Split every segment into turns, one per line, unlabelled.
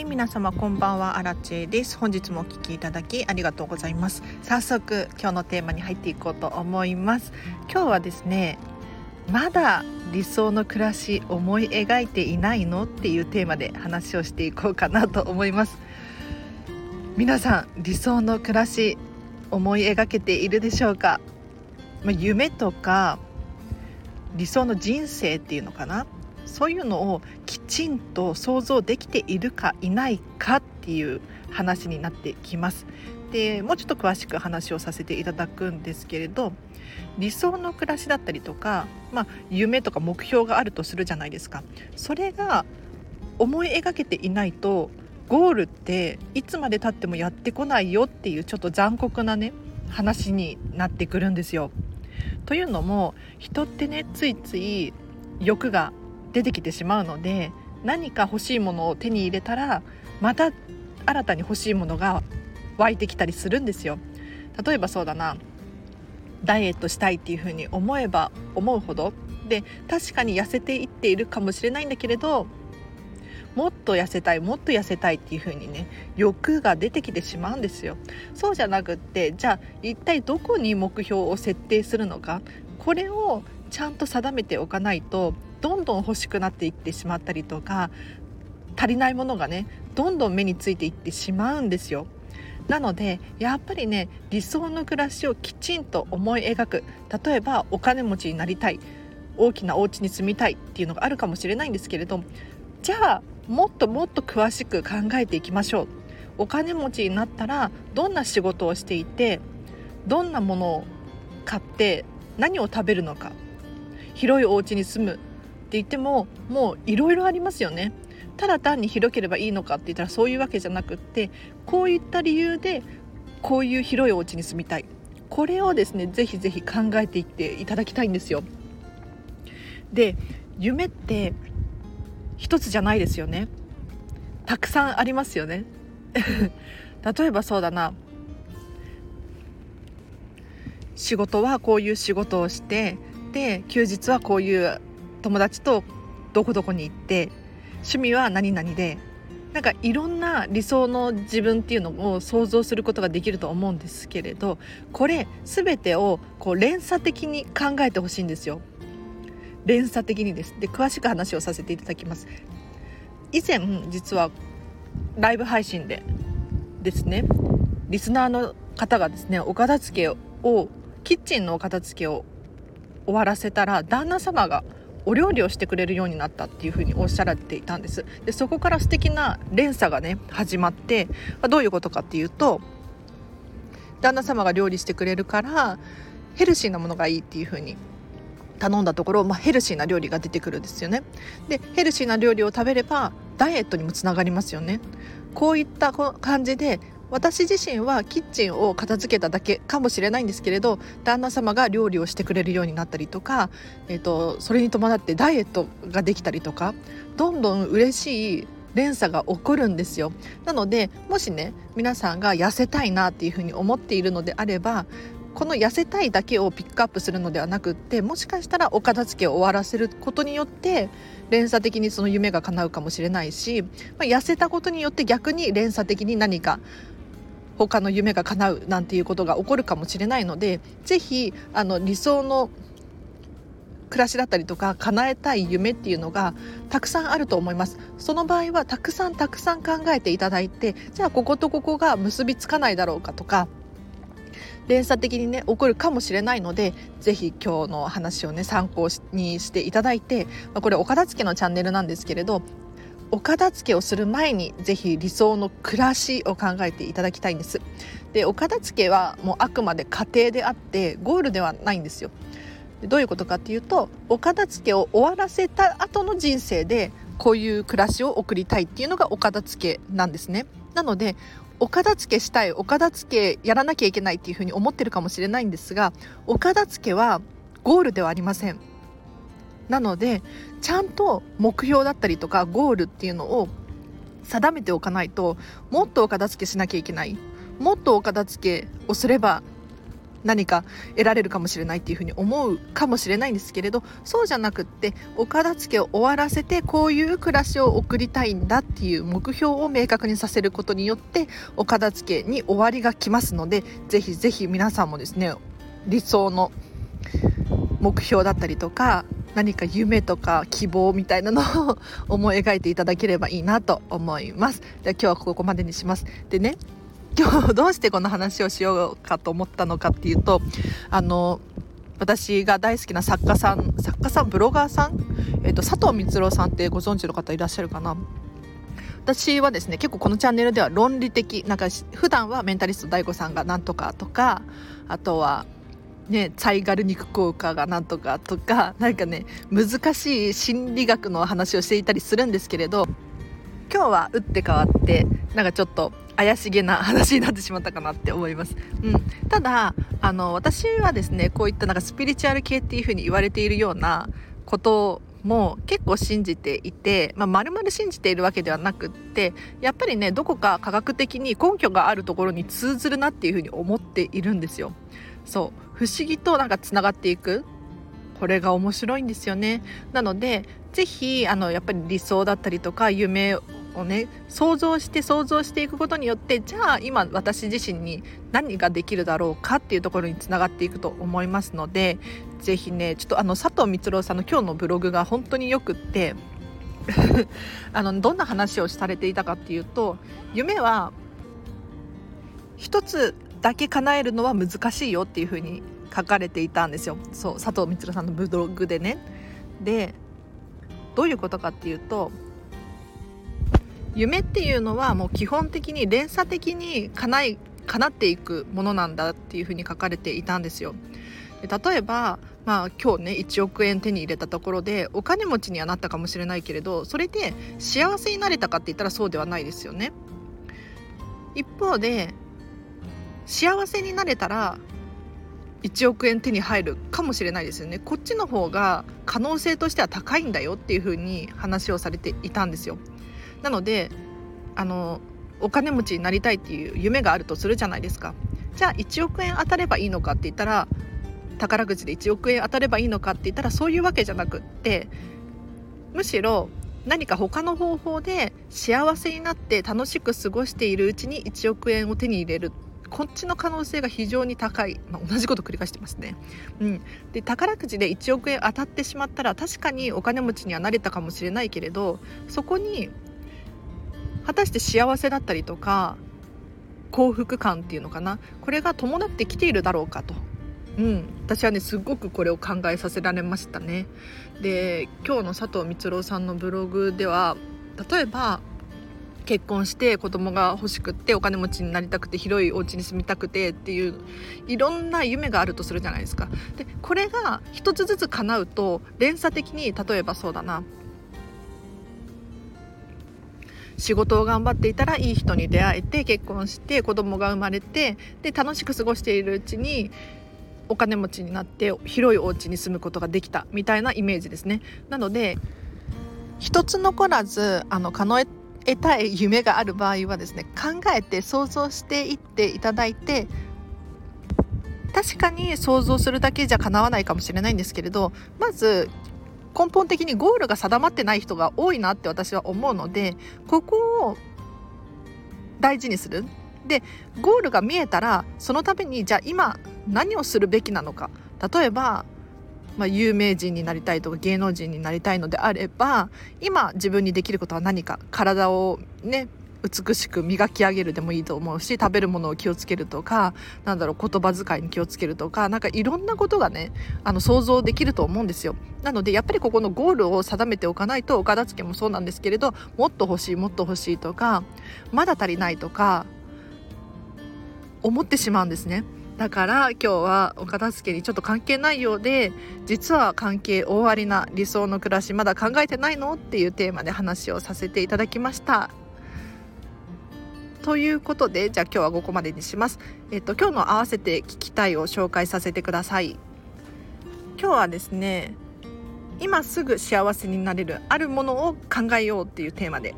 はい皆様こんばんはアラチェです。本日もお聞きいただきありがとうございます。早速今日のテーマに入っていこうと思います。今日はですねまだ理想の暮らし思い描いていないのっていうテーマで話をしていこうかなと思います。皆さん理想の暮らし思い描けているでしょうか、まあ、夢とか理想の人生っていうのかな？そういうのをきちんと想像できているかいないかっていう話になってきます。でもうちょっと詳しく話をさせていただくんですけれど理想の暮らしだったりとか、まあ、夢とか目標があるとするじゃないですか。それが思い描けていないとゴールっていつまでたってもやってこないよっていうちょっと残酷なね話になってくるんですよ。というのも人ってねついつい欲が出てきてしまうので何か欲しいものを手に入れたらまた新たに欲しいものが湧いてきたりするんですよ。例えばそうだな。ダイエットしたいっていうふうに思えば思うほど。で確かに痩せていっているかもしれないんだけれどもっと痩せたいもっと痩せたいっていう風にね欲が出てきてしまうんですよ。そうじゃなくってじゃあ一体どこに目標を設定するのか。これをちゃんと定めておかないとどんどん欲しくなっていってしまったりとか足りないものがねどんどん目についていってしまうんですよ。なのでやっぱりね理想の暮らしをきちんと思い描く。例えばお金持ちになりたい。大きなお家に住みたい。っていうのがあるかもしれないんですけれどじゃあもっともっと詳しく考えていきましょう。お金持ちになったらどんな仕事をしていてどんなものを買って何を食べるのか。広いお家に住む。言ってももういろいろありますよね。ただ単に広ければいいのかって言ったらそういうわけじゃなくってこういった理由でこういう広いお家に住みたいこれをですねぜひぜひ考えていっていただきたいんですよ。で夢って一つじゃないですよね。たくさんありますよね。例えばそうだな仕事はこういう仕事をしてで休日はこういう友達とどこどこに行って趣味は何々でなんかいろんな理想の自分っていうのを想像することができると思うんですけれどこれ全てをこう連鎖的に考えてほしいんですよ。連鎖的にですで詳しく話をさせていただきます以前実はライブ配信でですねリスナーの方がですねお片付けをキッチンのお片付けを終わらせたら旦那様がお料理をしてくれるようになったっていうふうにおっしゃられていたんです。でそこから素敵な連鎖がね始まってどういうことかっていうと旦那様が料理してくれるからヘルシーなものがいいっていうふうに頼んだところ、まあ、ヘルシーな料理が出てくるんですよね。でヘルシーな料理を食べればダイエットにもつながりますよね。こういった感じで私自身はキッチンを片付けただけかもしれないんですけれど旦那様が料理をしてくれるようになったりとか、えーと、それに伴ってダイエットができたりとかどんどん嬉しい連鎖が起こるんですよ。なのでもしね皆さんが痩せたいなっていうふうに思っているのであればこの痩せたいだけをピックアップするのではなくってもしかしたらお片付けを終わらせることによって連鎖的にその夢が叶うかもしれないし、まあ、痩せたことによって逆に連鎖的に何か他の夢が叶うなんていうことが起こるかもしれないので是非あの理想の暮らしだったりとか叶えたい夢っていうのがたくさんあると思います。その場合はたくさんたくさん考えていただいてじゃあこことここが結びつかないだろうかとか連鎖的にね起こるかもしれないので是非今日の話をね参考にしていただいてこれお片付けのチャンネルなんですけれどお片付けをする前にぜひ理想の暮らしを考えていただきたいんです。でお片付けはもうあくまで過程であってゴールではないんですよ。どういうことかっていうとお片付けを終わらせた後の人生でこういう暮らしを送りたいっていうのがお片付けなんですね。なのでお片付けしたいお片付けやらなきゃいけないっていうふうに思ってるかもしれないんですがお片付けはゴールではありません。なのでちゃんと目標だったりとかゴールっていうのを定めておかないともっとお片付けしなきゃいけない。もっとお片付けをすれば何か得られるかもしれないっていうふうに思うかもしれないんですけれどそうじゃなくってお片付けを終わらせてこういう暮らしを送りたいんだっていう目標を明確にさせることによってお片付けに終わりが来ますのでぜひぜひ皆さんもですね理想の目標だったりとか何か夢とか希望みたいなのを 思い描いていただければいいなと思います。で今日はここまでにします。でね今日 どうしてこの話をしようかと思ったのかっていうとあの私が大好きな作家さん作家さんブロガーさん、えーと、佐藤光郎さんってご存知の方いらっしゃるかな？私はですね結構このチャンネルでは論理的なんか普段はメンタリスト DAIGO さんがなんとかとかあとはねチャイガル肉効果がなんとかとかなんかね難しい心理学の話をしていたりするんですけれど今日は打って変わってなんかちょっと怪しげな話になってしまったかなって思います、うん、ただあの私はですねこういったなんかスピリチュアル系っていう風に言われているようなことも結構信じていて、まあ、丸々信じているわけではなくってやっぱりねどこか科学的に根拠があるところに通ずるなっていうふうに思っているんですよ。そう。不思議となんかつながっていくこれが面白いんですよね。なのでぜひあのやっぱり理想だったりとか夢をね想像して想像していくことによってじゃあ今私自身に何ができるだろうかっていうところにつながっていくと思いますので是非ねちょっとあの佐藤光郎さんの今日のブログが本当によくって あのどんな話をされていたかっていうと夢は一つだけ叶えるのは難しいよっていうふうに書かれていたんですよそう佐藤光さんのブログでね。でどういうことかっていうと夢っていうのはもう基本的に連鎖的に叶い叶っていくものなんだっていうふうに書かれていたんですよ。で例えば、まあ、今日ね1億円手に入れたところでお金持ちにはなったかもしれないけれどそれで幸せになれたかって言ったらそうではないですよね。一方で幸せになれたら1億円手に入るかもしれないですよね。こっちの方が可能性としては高いんだよっていうふうに話をされていたんですよ。なのであのお金持ちになりたいっていう夢があるとするじゃないですか。じゃあ1億円当たればいいのかって言ったら宝くじで1億円当たればいいのかって言ったらそういうわけじゃなくってむしろ何か他の方法で幸せになって楽しく過ごしているうちに1億円を手に入れる。こっちの可能性が非常に高い、まあ、同じこと繰り返してますね、うん、で宝くじで1億円当たってしまったら確かにお金持ちにはなれたかもしれないけれどそこに果たして幸せだったりとか幸福感っていうのかな？これが伴ってきているだろうかと、うん、私はねすごくこれを考えさせられましたね。で今日の佐藤光郎さんのブログでは例えば結婚して子供が欲しくってお金持ちになりたくて広いお家に住みたくてっていういろんな夢があるとするじゃないですか。でこれが一つずつ叶うと連鎖的に例えばそうだな仕事を頑張っていたらいい人に出会えて結婚して子供が生まれてで楽しく過ごしているうちにお金持ちになって広いお家に住むことができたみたいなイメージですね。なので一つ残らずあの叶え得たい夢がある場合はですね考えて想像していっていただいて確かに想像するだけじゃ叶わないかもしれないんですけれどまず根本的にゴールが定まってない人が多いなって私は思うのでここを大事にする。でゴールが見えたらそのためにじゃあ今何をするべきなのか。例えばまあ、有名人になりたいとか芸能人になりたいのであれば今自分にできることは何か体をね美しく磨き上げるでもいいと思うし食べるものを気をつけるとかなんだろう言葉遣いに気をつけるとかなんかいろんなことがねあの想像できると思うんですよ。なのでやっぱりここのゴールを定めておかないとお片付けもそうなんですけれどもっと欲しいもっと欲しいとかまだ足りないとか思ってしまうんですね。だから今日はお片付けにちょっと関係ないようで実は関係大ありな理想の暮らしまだ考えてないの？っていうテーマで話をさせていただきました。ということでじゃあ今日はここまでにします。えっと今日の合わせて聞きたいを紹介させてください。今日はですね今すぐ幸せになれるあるものを考えようっていうテーマで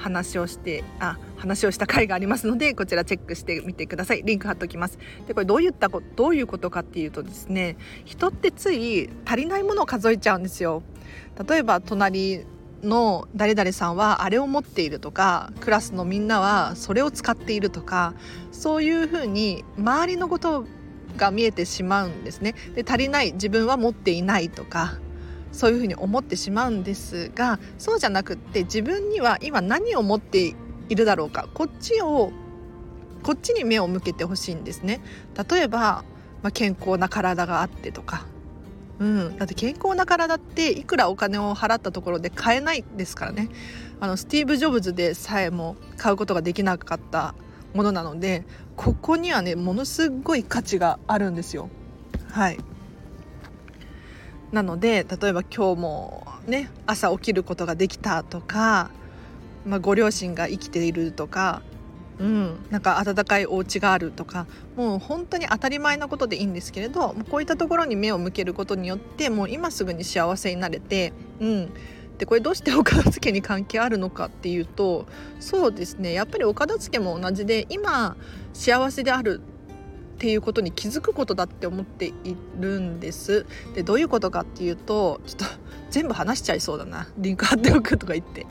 話をしてあ話をした回がありますのでこちらチェックしてみてください。リンク貼っておきます。でこれどういったこどういうことかっていうとですね人ってつい足りないものを数えちゃうんですよ。例えば隣の誰々さんはあれを持っているとかクラスのみんなはそれを使っているとかそういうふうに周りのことが見えてしまうんですね。で足りない自分は持っていないとかそういうふうに思ってしまうんですがそうじゃなくって自分には今何を持っているだろうか。こっちをこっちに目を向けてほしいんですね。例えば、まあ、健康な体があってとか。うん、だって健康な体っていくらお金を払ったところで買えないですからね。あのスティーブ・ジョブズでさえも買うことができなかったものなのでここにはねものすごい価値があるんですよ。はい。なので例えば今日もね朝起きることができたとか、まあ、ご両親が生きているとかうん、なんか温かいお家があるとかもう本当に当たり前なことでいいんですけれどこういったところに目を向けることによってもう今すぐに幸せになれて、うん、でこれどうしてお片付けに関係あるのかっていうとそうですね。やっぱりお片付けも同じで今幸せであるっていうことに気づくことだって思っているんです。でどういうことかっていうとちょっと 全部話しちゃいそうだな。リンク貼っておくとか言って。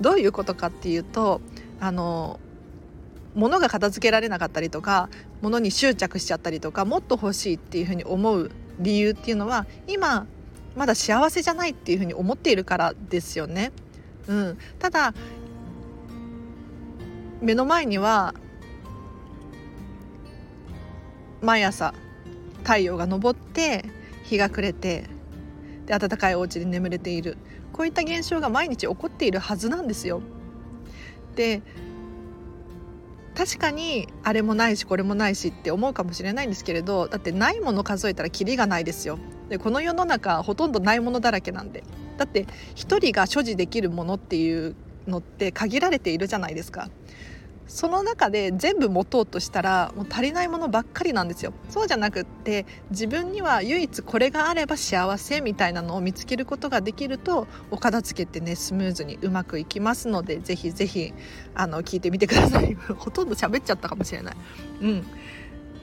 どういうことかっていうとあの物が片付けられなかったりとか物に執着しちゃったりとかもっと欲しいっていうふうに思う理由っていうのは今まだ幸せじゃないっていうふうに思っているからですよね。うん、ただ目の前には毎朝太陽が昇って日が暮れてで暖かいお家で眠れている。こういった現象が毎日起こっているはずなんですよ。で確かにあれもないしこれもないしって思うかもしれないんですけれどだってないもの数えたらキリがないですよ。でこの世の中ほとんどないものだらけなんで。だって1人が所持できるものっていうのって限られているじゃないですか。その中で全部持とうとしたらもう足りないものばっかりなんですよ。そうじゃなくって自分には唯一これがあれば幸せみたいなのを見つけることができるとお片付けってねスムーズにうまくいきますのでぜひぜひあの聞いてみてください。ほとんど喋っちゃったかもしれない。うん。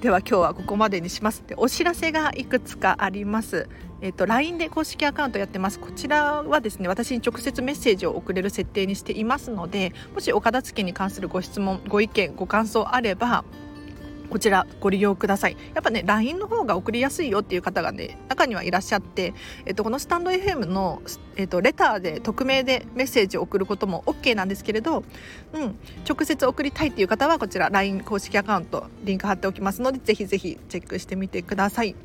では今日はここまでにします。でお知らせがいくつかあります。えっと、LINE で公式アカウントやってます。こちらはですね私に直接メッセージを送れる設定にしていますのでもしお片付けに関するご質問ご意見ご感想あればこちらご利用くださいやっぱね LINE の方が送りやすいよっていう方がね中にはいらっしゃって、えっと、このスタンド FM の、えっと、レターで匿名でメッセージを送ることも OK なんですけれど、うん、直接送りたいっていう方はこちら LINE 公式アカウントリンク貼っておきますのでぜひぜひチェックしてみてください。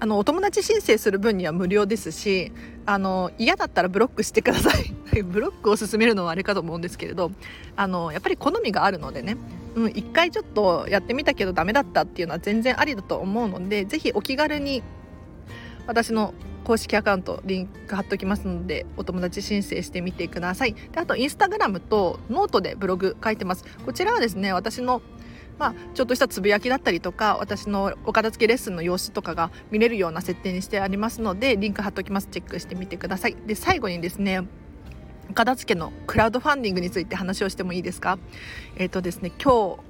あのお友達申請する分には無料ですしあの嫌だったらブロックしてください。ブロックを勧めるのはあれかと思うんですけれどあのやっぱり好みがあるのでね。うん、一回ちょっとやってみたけどダメだったっていうのは全然ありだと思うのでぜひお気軽に私の公式アカウントリンク貼っておきますのでお友達申請してみてください。であとインスタグラムとノートでブログ書いてます。こちらはですね私のまあ、ちょっとしたつぶやきだったりとか私のお片付けレッスンの様子とかが見れるような設定にしてありますのでリンク貼っておきます。チェックしてみてください。で最後にですねお片付けのクラウドファンディングについて話をしてもいいですか？えっ、ー、とですね今日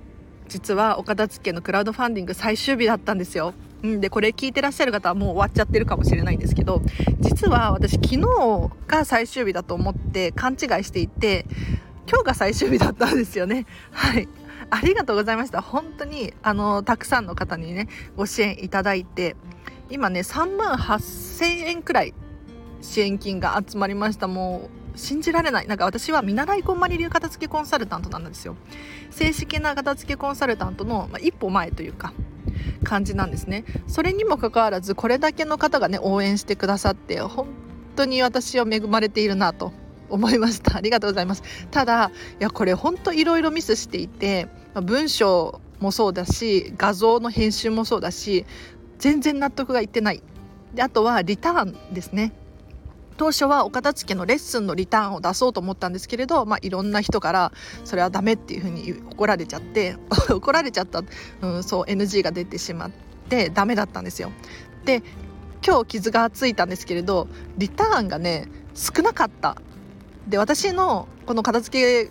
実はお片付けのクラウドファンディング最終日だったんですよ。でこれ聞いてらっしゃる方はもう終わっちゃってるかもしれないんですけど実は私昨日が最終日だと思って勘違いしていて今日が最終日だったんですよね。はい。ありがとうございました。本当にあのたくさんの方にねご支援いただいて今ね3万8000円くらい支援金が集まりました。もう信じられない。なんか私は見習いこんまり流片付けコンサルタントなんですよ。正式な片付けコンサルタントの、まあ、一歩前というか感じなんですね。それにもかかわらずこれだけの方がね応援してくださって本当に私は恵まれているなと。思いました。ありがとうございます。ただいやこれ本当いろいろミスしていて文章もそうだし画像の編集もそうだし全然納得がいってない。であとはリターンですね。当初はお片付けのレッスンのリターンを出そうと思ったんですけれど、まあ、いろんな人からそれはダメっていうふうに怒られちゃって 怒られちゃった、うん、そう NG が出てしまってダメだったんですよ。で今日傷がついたんですけれどリターンがね少なかった。で私のこの片付け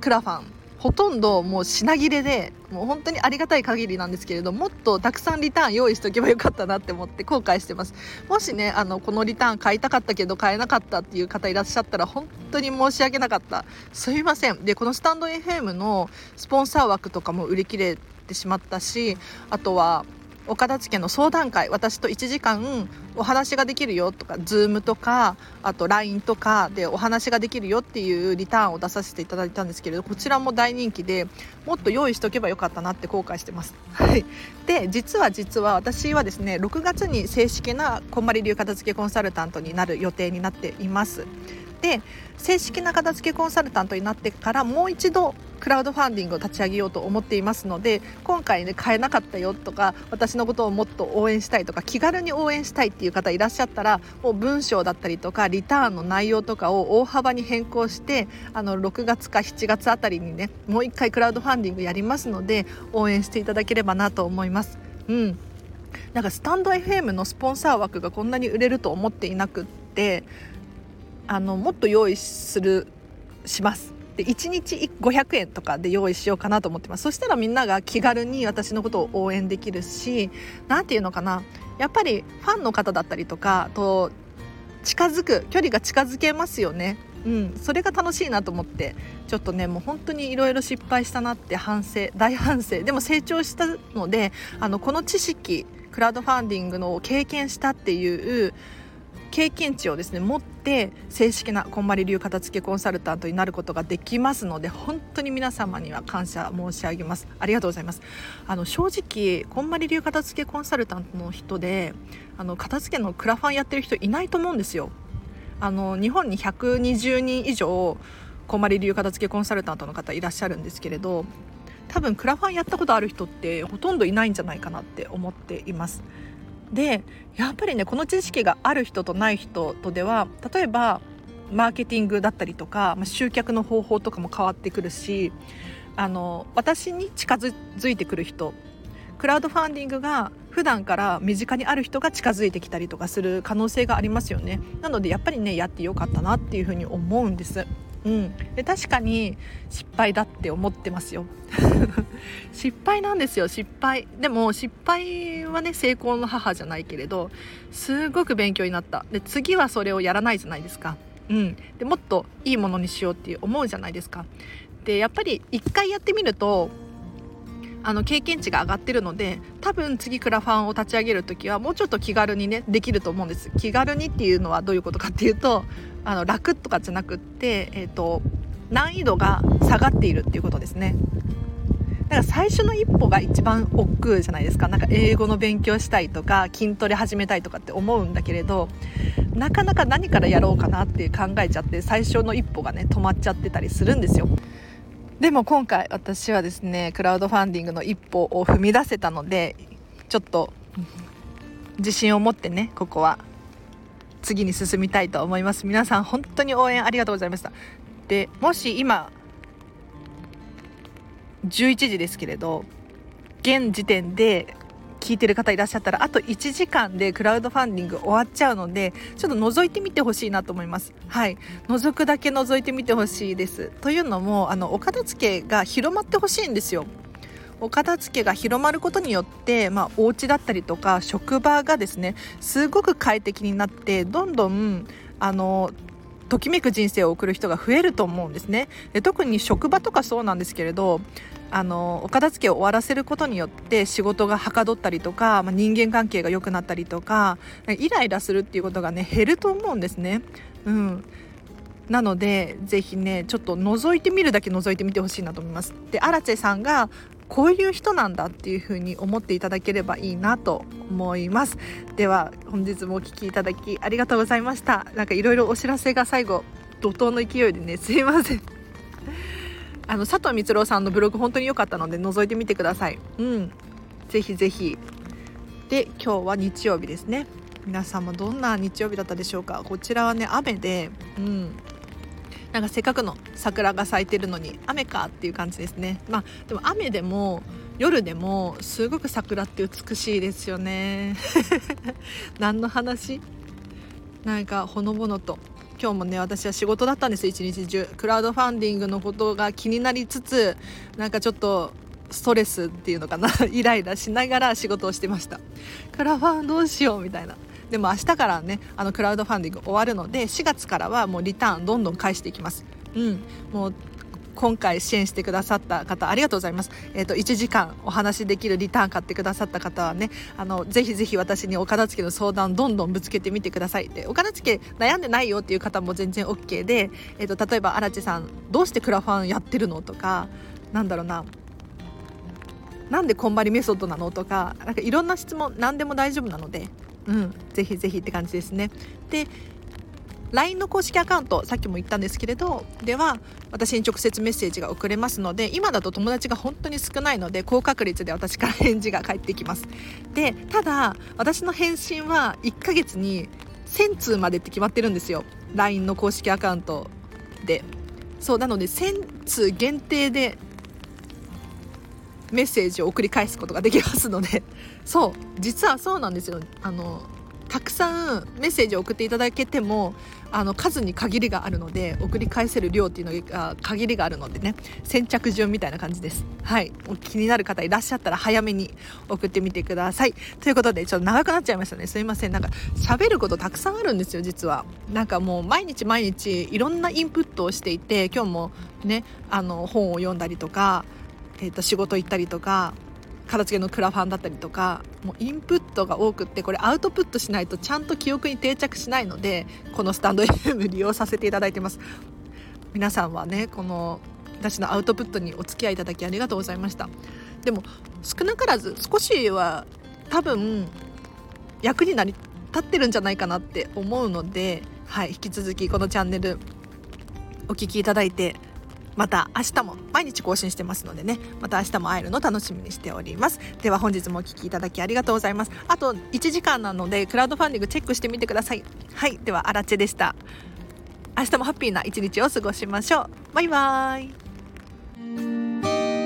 クラファンほとんどもう品切れでもう本当にありがたい限りなんですけれどもっとたくさんリターン用意しておけばよかったなって思って後悔してます。もしねあのこのリターン買いたかったけど買えなかったっていう方いらっしゃったら本当に申し訳なかった。すいません。でこのスタンド FM のスポンサー枠とかも売り切れてしまったしあとはお片付けの相談会私と1時間お話ができるよとか Zoom とかあと LINE とかでお話ができるよっていうリターンを出させていただいたんですけれどこちらも大人気でもっと用意しておけばよかったなって後悔してます。で実は実は私はですね6月に正式なこんまり流片付けコンサルタントになる予定になっています。で正式な片付けコンサルタントになってからもう一度クラウドファンディングを立ち上げようと思っていますので今回ね買えなかったよとか私のことをもっと応援したいとか気軽に応援したいっていう方いらっしゃったらもう文章だったりとかリターンの内容とかを大幅に変更してあの6月か7月あたりにねもう一回クラウドファンディングやりますので応援していただければなと思います。うんなんかスタンド FM のスポンサー枠がこんなに売れると思っていなくってあのもっと用意するします。で1日500円とかで用意しようかなと思ってます。そしたらみんなが気軽に私のことを応援できるし何て言うのかな。やっぱりファンの方だったりとかと近づく距離が近づけますよね。うん、それが楽しいなと思ってちょっとねもう本当にいろいろ失敗したなって反省大反省。でも成長したのであのこの知識クラウドファンディングの経験したっていう経験値をですね持って正式なこんまり流片付けコンサルタントになることができますので本当に皆様には感謝申し上げます。ありがとうございます。あの正直こんまり流片付けコンサルタントの人であの片付けのクラファンやってる人いないと思うんですよ。あの日本に120人以上こんまり流片付けコンサルタントの方いらっしゃるんですけれど多分クラファンやったことある人ってほとんどいないんじゃないかなって思っています。でやっぱりねこの知識がある人とない人とでは例えばマーケティングだったりとか、まあ、集客の方法とかも変わってくるしあの私に近づいてくる人クラウドファンディングが普段から身近にある人が近づいてきたりとかする可能性がありますよね。なのでやっぱりねやってよかったなっていうふうに思うんです。うん、で確かに失敗だって思ってますよ。失敗なんですよ失敗。でも失敗はね成功の母じゃないけれどすごく勉強になった。で次はそれをやらないじゃないですか、うん、でもっといいものにしようって思うじゃないですか。でやっぱり一回やってみるとあの経験値が上がってるので多分次クラファンを立ち上げる時はもうちょっと気軽にねできると思うんです。気軽にっていうのはどういうことかっていうとあの楽とかじゃなくって、えーと、難易度が下がっているっていうことですね。だから最初の一歩が一番億劫じゃないですか。なんか英語の勉強したいとか筋トレ始めたいとかって思うんだけれどなかなか何からやろうかなって考えちゃって最初の一歩がね止まっちゃってたりするんですよ。でも今回私はですねクラウドファンディングの一歩を踏み出せたのでちょっと自信を持ってねここは次に進みたいと思います。皆さん本当に応援ありがとうございました。でもし今11時ですけれど現時点で聞いてる方いらっしゃったらあと1時間でクラウドファンディング終わっちゃうのでちょっと覗いてみてほしいなと思います。はい。覗くだけ覗いてみてほしいです。というのもあのお片付けが広まってほしいんですよ。お片付けが広まることによって、まあ、お家だったりとか職場がですねすごく快適になってどんどんあのときめく人生を送る人が増えると思うんですねで特に職場とかそうなんですけれどあのお片付けを終わらせることによって仕事がはかどったりとか、まあ、人間関係が良くなったりとかイライラするっていうことがね減ると思うんですね。うんなのでぜひねちょっと覗いてみるだけ覗いてみてほしいなと思います。でアラチェさんがこういう人なんだっていう風に思っていただければいいなと思います。では本日もお聴きいただきありがとうございました。なんかいろいろお知らせが最後怒涛の勢いでねすいません。あの佐藤光郎さんのブログ本当に良かったので覗いてみてください。うん。ぜひぜひ。で今日は日曜日ですね。皆さんもどんな日曜日だったでしょうか。こちらはね雨でうん。なんかせっかくの桜が咲いてるのに雨かっていう感じですね。まあでも雨でも夜でもすごく桜って美しいですよね。何の話？なんかほのぼのと。今日もね私は仕事だったんです。一日中。クラウドファンディングのことが気になりつつなんかちょっとストレスっていうのかな。イライラしながら仕事をしてました。クラファンどうしようみたいな。でも明日からねあのクラウドファンディング終わるので4月からはもうリターンどんどん返していきますうんもう今回支援してくださった方ありがとうございます。えっ、ー、と1時間お話できるリターン買ってくださった方はね、あのぜひぜひ私にお片付けの相談どんどんぶつけてみてください。でお片付け悩んでないよっていう方も全然 OK で、えっ、ー、と例えば荒地さんどうしてクラファンやってるのとか、なんだろうな。なんでこんまりメソッドなのとかなんかいろんな質問何でも大丈夫なので、うん、ぜひぜひって感じですね。で LINE の公式アカウントさっきも言ったんですけれどでは私に直接メッセージが送れますので今だと友達が本当に少ないので高確率で私から返事が返ってきます。でただ私の返信は1ヶ月に1000通までって決まってるんですよ。LINE の公式アカウントで。そうなので1000通限定でメッセージを送り返すことができますので。そう。実はそうなんですよ。あのたくさんメッセージを送っていただけてもあの数に限りがあるので送り返せる量っていうのが限りがあるのでね。先着順みたいな感じです。はい。気になる方いらっしゃったら早めに送ってみてください。ということでちょっと長くなっちゃいましたね。すいません。なんか喋ることたくさんあるんですよ実は。なんかもう毎日毎日いろんなインプットをしていて今日もねあの本を読んだりとか、えー、と仕事行ったりとか片付けのクラファンだったりとかもうインプットが多くってこれアウトプットしないとちゃんと記憶に定着しないのでこのスタンド FM 利用させていただいてます。皆さんはねこの私のアウトプットにお付き合いいただきありがとうございました。でも少なからず少しは多分役になり立ってるんじゃないかなって思うので、はい、引き続きこのチャンネルお聴きいただいてまた明日も毎日更新してますのでね。また明日も会えるの楽しみにしております。では本日もお聴きいただきありがとうございます。あと1時間なのでクラウドファンディングチェックしてみてください。はい。ではあらちでした。明日もハッピーな一日を過ごしましょう。バイバーイ。